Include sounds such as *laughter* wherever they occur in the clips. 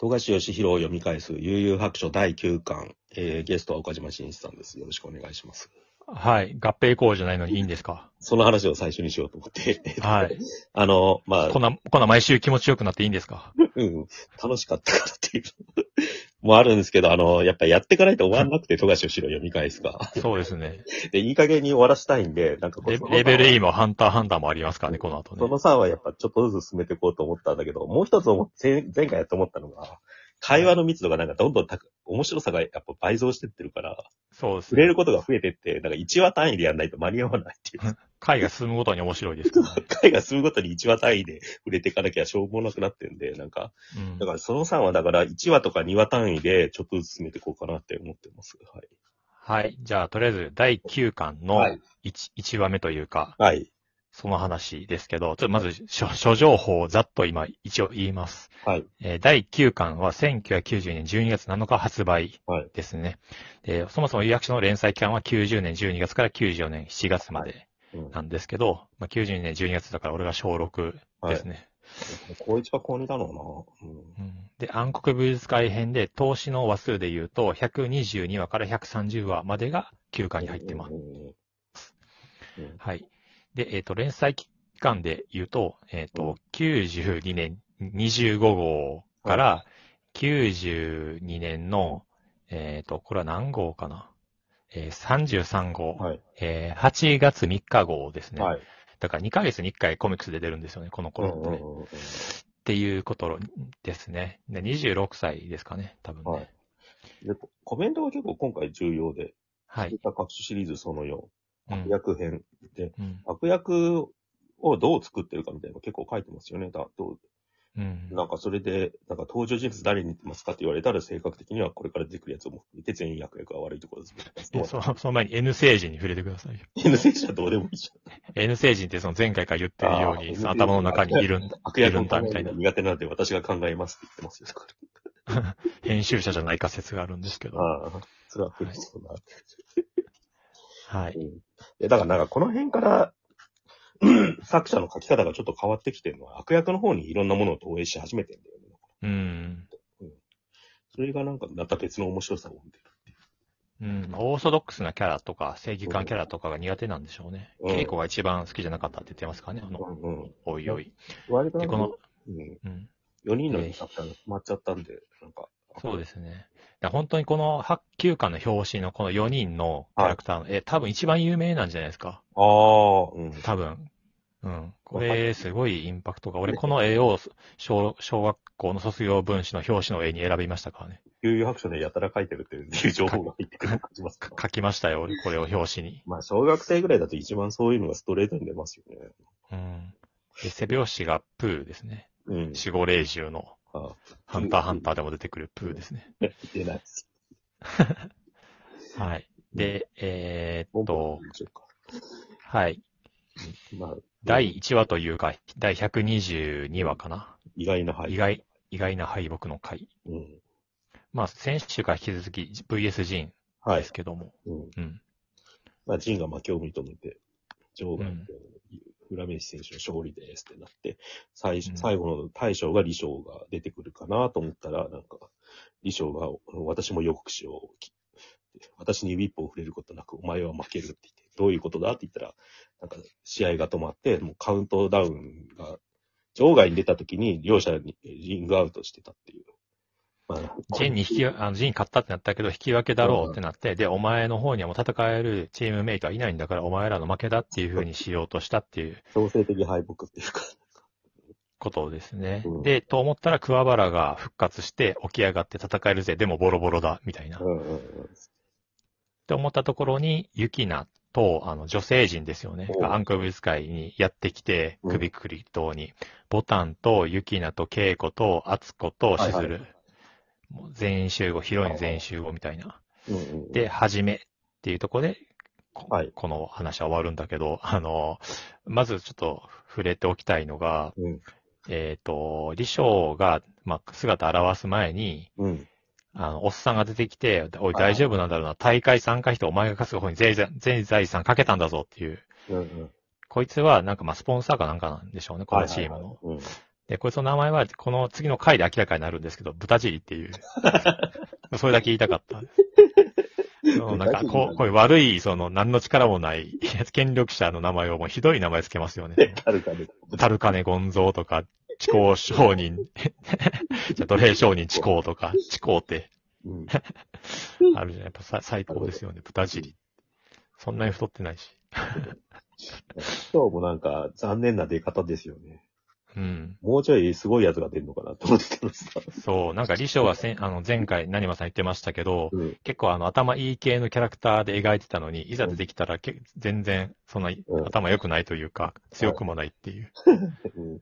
富樫義弘を読み返す悠々白書第9巻、えー、ゲストは岡島真一さんです。よろしくお願いします。はい。合併校じゃないのにいいんですか？その話を最初にしようと思って。はい。あの、まあこん、な、こんな毎週気持ちよくなっていいんですか？うん、楽しかったからっていうのもあるんですけど、あの、やっぱりやっていかないと終わんなくて、富樫義弘読み返すか。そうですね。*laughs* で、いい加減に終わらしたいんで、なんかこうレベル E もハンターハンターもありますからね、この後ねそ。の3はやっぱちょっとずつ進めていこうと思ったんだけど、もう一つ前前回やって思ったのが、会話の密度がなんかどんどん高く面白さがやっぱ倍増してってるから、そうですね。触れることが増えてって、なんか1話単位でやんないと間に合わないっていう。回が進むごとに面白いですね。回が進むごとに1話単位で触れていかなきゃしょうもなくなってんで、なんか、うんだからその3はだから1話とか2話単位でちょっとずつ進めていこうかなって思ってます。はい。はい。じゃあ、とりあえず、第9巻のはい 1, 1話目というか、はい。その話ですけど、ちょっとまず、諸諸情報をざっと今、一応言います。はい。えー第9巻は1990年12月7日発売はいですね。でそもそも有役所の連載期間は90年12月から94年7月までうんなんですけど、まあ、90年12月だから俺が小6ですね。高1か高2だろうな。うんうんで、暗黒美術会編で投資の話数で言うと、122話から130話までが9巻に入ってます。はい。で、えっ、と、連載期間で言うと、えっ、うんと、92年25号から、92年の、えっ、と、これは何号かなえー、33号、はい。えー8月3日号ですね。はい。だから2ヶ月に1回コミックスで出るんですよね、この頃ってね。っていうことですね。で26歳ですかね、多分ね。はいで、ココメントが結構今回重要で、はい。各種シリーズその4、うん悪役編で、うん。悪役をどう作ってるかみたいなの結構書いてますよね。だどううん。なんかそれで、なんか登場人物誰に似てますかって言われたら性格的にはこれから出てくるやつをも含めて全員役役が悪いところですでそその前に N 星人に触れてくださいよ。N 選手はどうでもいいじ N 星人ってその前回から言ってるように、頭の中にいるんゃん。悪るんだみたいなが苦手なので私が考えますって言ってますよ。*laughs* 編集者じゃないか説があるんですけど。らああ、それは苦しそうな。はい。うんでだからなんかこの辺から、うん *clears throat* 作者の書き方がちょっと変わってきてるのは、悪役の方にいろんなものを投影し始めてるんだよね。うん。それがなんかまた別の面白さを生んでるっていう。うん。オーソドックスなキャラとか、正義感キャラとかが苦手なんでしょうね。うん稽古が一番好きじゃなかったって言ってますかね、あの、うんうん。おいおい。で、割とこの、うん、うん。4人のキャラクターが決まっちゃったんで、なんか。そうですね。本当にこの8級巻の表紙のこの4人のキャラクターの、え、多分一番有名なんじゃないですか。ああ、うん。多分。うん。これ、すごいインパクトが。俺、この絵を小小学校の卒業文誌の表紙の絵に選びましたからね。悠々白書でやたら書いてるっていう情報が入ってくるの感じますか？か書きましたよ、俺、これを表紙に。まあ、小学生ぐらいだと一番そういうのがストレートに出ますよね。うん。で、背拍子がプーですね。うん。守護霊獣のあハンターハンターでも出てくるプーですね。出ないです。はい。で、えーっとはい。まあ、第1話というか、第122話かな。意外な敗意外、意外な敗北の回。うん。まあ、先週から引き続き VS ジンはいです。けども。うん。うん。まあ、ジンが負けを認めて、場外うんで、浦飯選手の勝利ですってなって、最うん最後の大将が李翔が出てくるかなと思ったら、なんか、李翔が、私も予告しよう。私に指一本触れることなく、お前は負けるって言って、どういうことだって言ったら、なんか、試合が止まって、もうカウントダウンが、場外に出た時に、両者にリングアウトしてたっていう。まあ、ジンに引き、あの、ジン勝ったってなったけど、引き分けだろうってなって、で、お前の方にはもう戦えるチームメイトはいないんだから、お前らの負けだっていう風にしようとしたっていう強制的敗北っていうか、ことですねうん。で、と思ったら桑原が復活して起き上がって戦えるぜ、でもボロボロだ、みたいな。っうんうんうん。て思ったところに、ユキナと、あの、女性陣ですよね。アンクブス会にやってきて、うん首くり島に、ボタンとユキナとケイコとアツコとシズル、はいはいもう全員集合、ヒロイン全員集合みたいな。うんうん、で、はじめっていうところで、こはいこの話は終わるんだけど、*laughs* あの、まずちょっと触れておきたいのが、うん。えっ、と、李翔が、まあ、姿現す前に、うん。あの、おっさんが出てきて、おい、はい大丈夫なんだろうな、大会参加費とお前が稼ぐ方に全財全財産かけたんだぞっていう。うんうん。こいつは、なんかまあ、スポンサーかなんかなんでしょうね、このチームの。うん。で、こいつの名前は、この次の回で明らかになるんですけど、豚尻っていう。*laughs* それだけ言いたかった。そのなんかこう、こういう悪い、その、何の力もない、権力者の名前をもうひどい名前つけますよね。あるかね。タルカネゴンゾーとか、チコ商人、*laughs* じゃ奴隷商人チコとか、チコってうん。あるじゃん。やっぱさ最高ですよね、豚尻。そんなに太ってないし。*laughs* 今日もなんか残念な出方ですよね。うん。もうちょいすごいやつが出るのかなと思ってたんですそう、なんか李翔はせんあの前回、何間さん言ってましたけど、うん。結構あの頭いい系のキャラクターで描いてたのに、いざ出てきたらけ全然そんなうん頭良くないというか、強くもないっていう。*laughs* うん。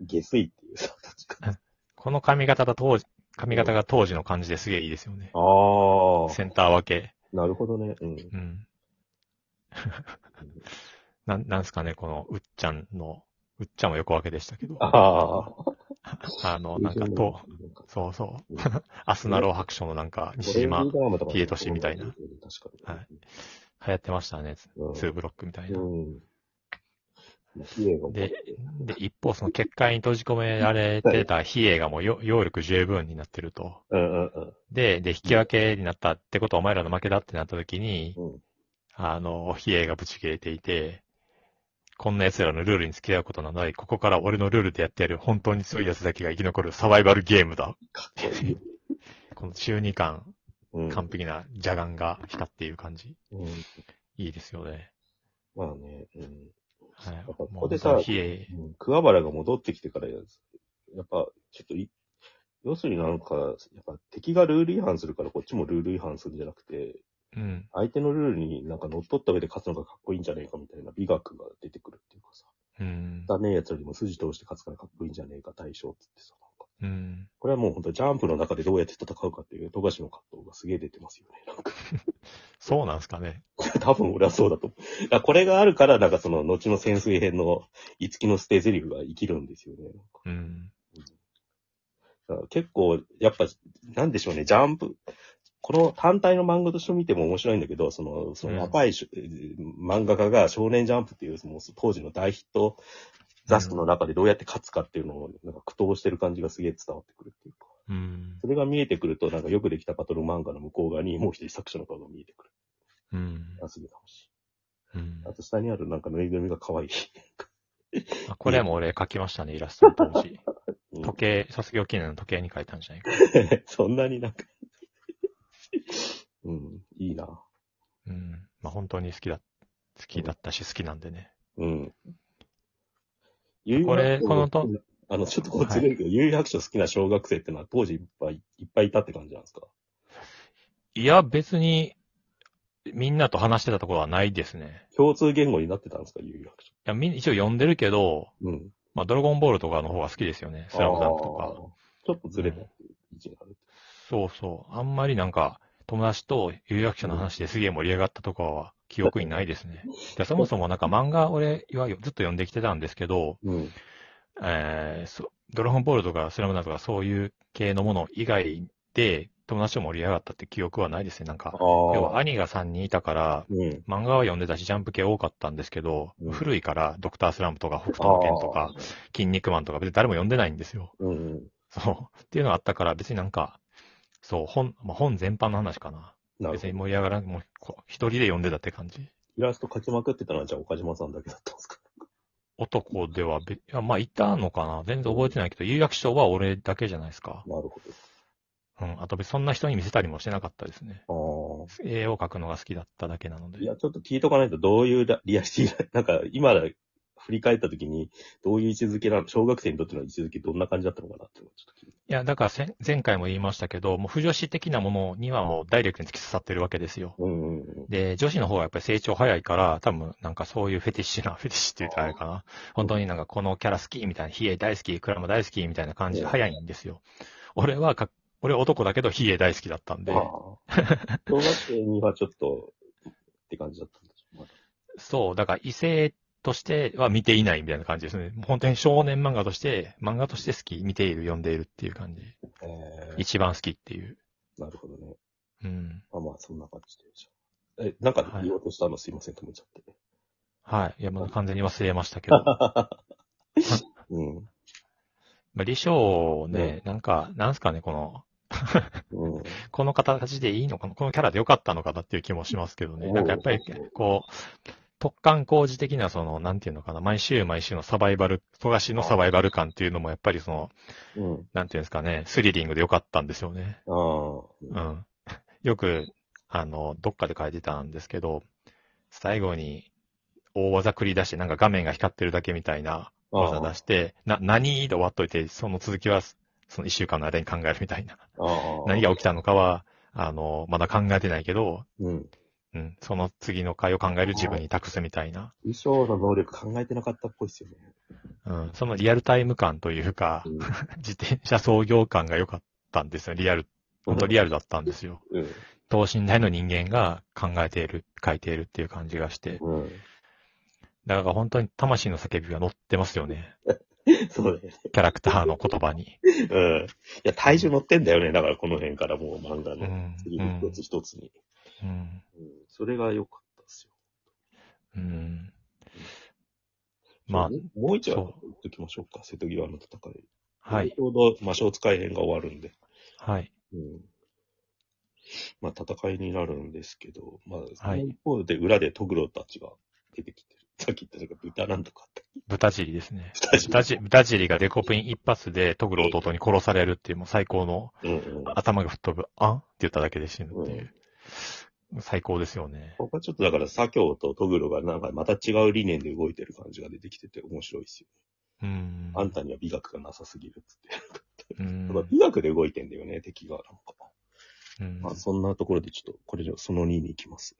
下水っていうさ、確かに。この髪型だ当時、髪型が当時の感じですげえいいですよね。ああ。センター分け。なるほどね。うん。うん。*laughs* なん、なんすかね、この、うっちゃんの、うっちゃんも横分けでしたけど。ああ。*laughs* あの、なんか、と、そうそううん。*laughs* あすなろ白書のなんか、西島、ひ、ひでとしみたいな確かに。はい行ってましたね。うんツーブロックみたいな。で、で、一方、その結界に閉じ込められてた比叡がもうよ揚力十分になってると。で、で、引き分けになったってことはお前らの負けだってなった時に、うんあの、比叡がぶち切れていて、こんな奴らのルールに付き合うことのない、ここから俺のルールでやってやる本当に強い奴だけが生き残るサバイバルゲームだ。かっこいい。*laughs* この中二感、うん。完璧な邪眼が来たっていう感じ。うん。いいですよね。まあね、うん。はい。ここでさ桑原が戻ってきてからや、やっぱ、ちょっとい、要するになんか、やっぱ敵がルール違反するからこっちもルール違反するんじゃなくて、うん。相手のルールになんか乗っ取った上で勝つのがかっこいいんじゃねえかみたいな美学が出てくるっていうかさ、うん。だねえやつよりも筋通して勝つからかっこいいんじゃねえか対象っつってさ、なんか。うん。これはもう本当ジャンプの中でどうやって戦うかっていう富樫の葛藤がすげえ出てますよね。なんかそうなんすかね。*laughs* 多分俺はそうだと思う。だからこれがあるから、なんかその後の潜水編の五木の捨て台詞が生きるんですよね。うん。だから結構、やっぱ、なんでしょうね、ジャンプ、この単体の漫画として見ても面白いんだけど、その、その若いし、漫画家が少年ジャンプっていう、もう当時の大ヒット雑誌の中でどうやって勝つかっていうのを、なんか苦闘してる感じがすげえ伝わってくるっていうか。うん。それが見えてくると、なんかよくできたバトル漫画の向こう側にもう一人作者の顔が見えてくる。うん。あ、すげえ楽しい。うんあと下にあるなんかぬいぐるみが可愛い。あこれも俺書きましたね、イラストの当時。うん時計、卒業記念の時計に書いたんじゃないか。*laughs* そんなになんかうん、いいな。うん。まあ本当に好きだ、好きだったし好きなんでね。うん。これこのとあの、ちょっとこうずれるけど、有白書好きな小学生ってのは当時いっぱいいっぱいいたって感じなんですか？いや、別に、みんなと話してたところはないですね。共通言語になってたんですか、有白書。いや、みん一応読んでるけど、うん。まあドラゴンボールとかの方が好きですよね。スラムダンクとか。ちょっとずれた位置にある。そうそう。あんまりなんか、友達と有役者の話ですげえ盛り上がったとかは記憶にないですね。でそもそもなんか漫画俺はずっと読んできてたんですけど、うん。えーそドラゴンボールとかスラムダンクとかそういう系のもの以外で友達と盛り上がったって記憶はないですね。なんか。要は兄が3人いたから、うん。漫画は読んでたし、ジャンプ系多かったんですけど、うん古いから、ドクタースランプとか、北斗の拳とか、筋肉マンとか、別に誰も読んでないんですよ。うんうん。そう。っていうのがあったから、別になんか、そう、本、まあ、本全般の話かな。な。別に盛り上がらん、もう、こう一人で読んでたって感じ。イラスト描きまくってたのは、じゃあ岡島さんだけだったんですか？男ではべ、いや、まあ、いたのかな全然覚えてないけど、有役賞は俺だけじゃないですか。なるほうん。あと別にそんな人に見せたりもしてなかったですね。ど。ああ。絵を描くのが好きだっただけなので。いや、ちょっと聞いとかないと、どういうラリアリティ、*laughs* なんか、今振り返ったときに、どういう位置づけなの、小学生にとっての位置づけどんな感じだったのかなってちょっと聞いや、だから前回も言いましたけど、もう不女子的なものにはもうダイレクトに突き刺さってるわけですよ。うんうんうん。で、女子の方はやっぱり成長早いから、多分なんかそういうフェティッシュな、フェティッシュって言ったらあれかな。本当になんかこのキャラ好きみたいな、ヒエ大好き、クラマ大好きみたいな感じで早いんですよ。俺はか、俺は男だけどヒエ大好きだったんで。小学生にはちょっと、って感じだったんでしょう。まだそう、だから異性としては見ていないみたいな感じですね。本当に少年漫画として、漫画として好き、見ている、読んでいるっていう感じ。え一番好きっていう。ー、なるほどね。うん。まあまあ、そんな感じでしょ。え、なんか言おうとしたのすいません、止めちゃって。はい。いや、もう完全に忘れましたけど。*laughs* うん。まあ、李翔ね、なんか、なんすかね、この、うん。*laughs* この形でいいのかなこのキャラで良かったのかなっていう気もしますけどね。なんかやっぱり、こう、特貫工事的な、その、なんていうのかな、毎週毎週のサバイバル、富樫のサバイバル感っていうのも、やっぱりその、うん。なんていうんですかね、スリリングで良かったんですよね。うん。よく、あの、どっかで書いてたんですけど、最後に、大技繰り出して、なんか画面が光ってるだけみたいな技出して、な、何で終わっといて、その続きは、その一週間の間に考えるみたいな。何が起きたのかは、あの、まだ考えてないけど、うん。うん、その次の回を考える自分に託すみたいな。衣装の能力考えてなかったっぽいっすよね。うん、そのリアルタイム感というか、うん。自転車操業感が良かったんですよ。リアル、本当リアルだったんですよ。うん。等身大の人間が考えている、書いているっていう感じがして。うん。だから本当に魂の叫びが乗ってますよね。*laughs* そうね。キャラクターの言葉に。うん。いや、体重乗ってんだよね。だからこの辺からもう漫画のうん。次の一つ一つに。うん。うん。それが良かったですよ。うん。まあもう一話言っときましょうか。瀬戸際の戦い。はいち。ょうど魔性使い編が終わるんで。はい。うん。まあ、戦いになるんですけど、まあ、そはいの一方で裏でトグロたちが出てきてる。*laughs* さっき言ったのが豚なんとかって。豚尻ですね。豚尻豚尻がデコピン一発でトグロ弟に殺されるっていうもう最高のうんうん。頭が吹っ飛ぶ、あんって言っただけで死ぬっていう。最高ですよね。ここはちょっとだから、左京とトグロがなんかまた違う理念で動いてる感じが出てきてて面白いですよ。うん。あんたには美学がなさすぎるっつって。うん *laughs* 美学で動いてんだよね、敵が。なんか。うんまあ、そんなところでちょっと、これじゃその2に行きます。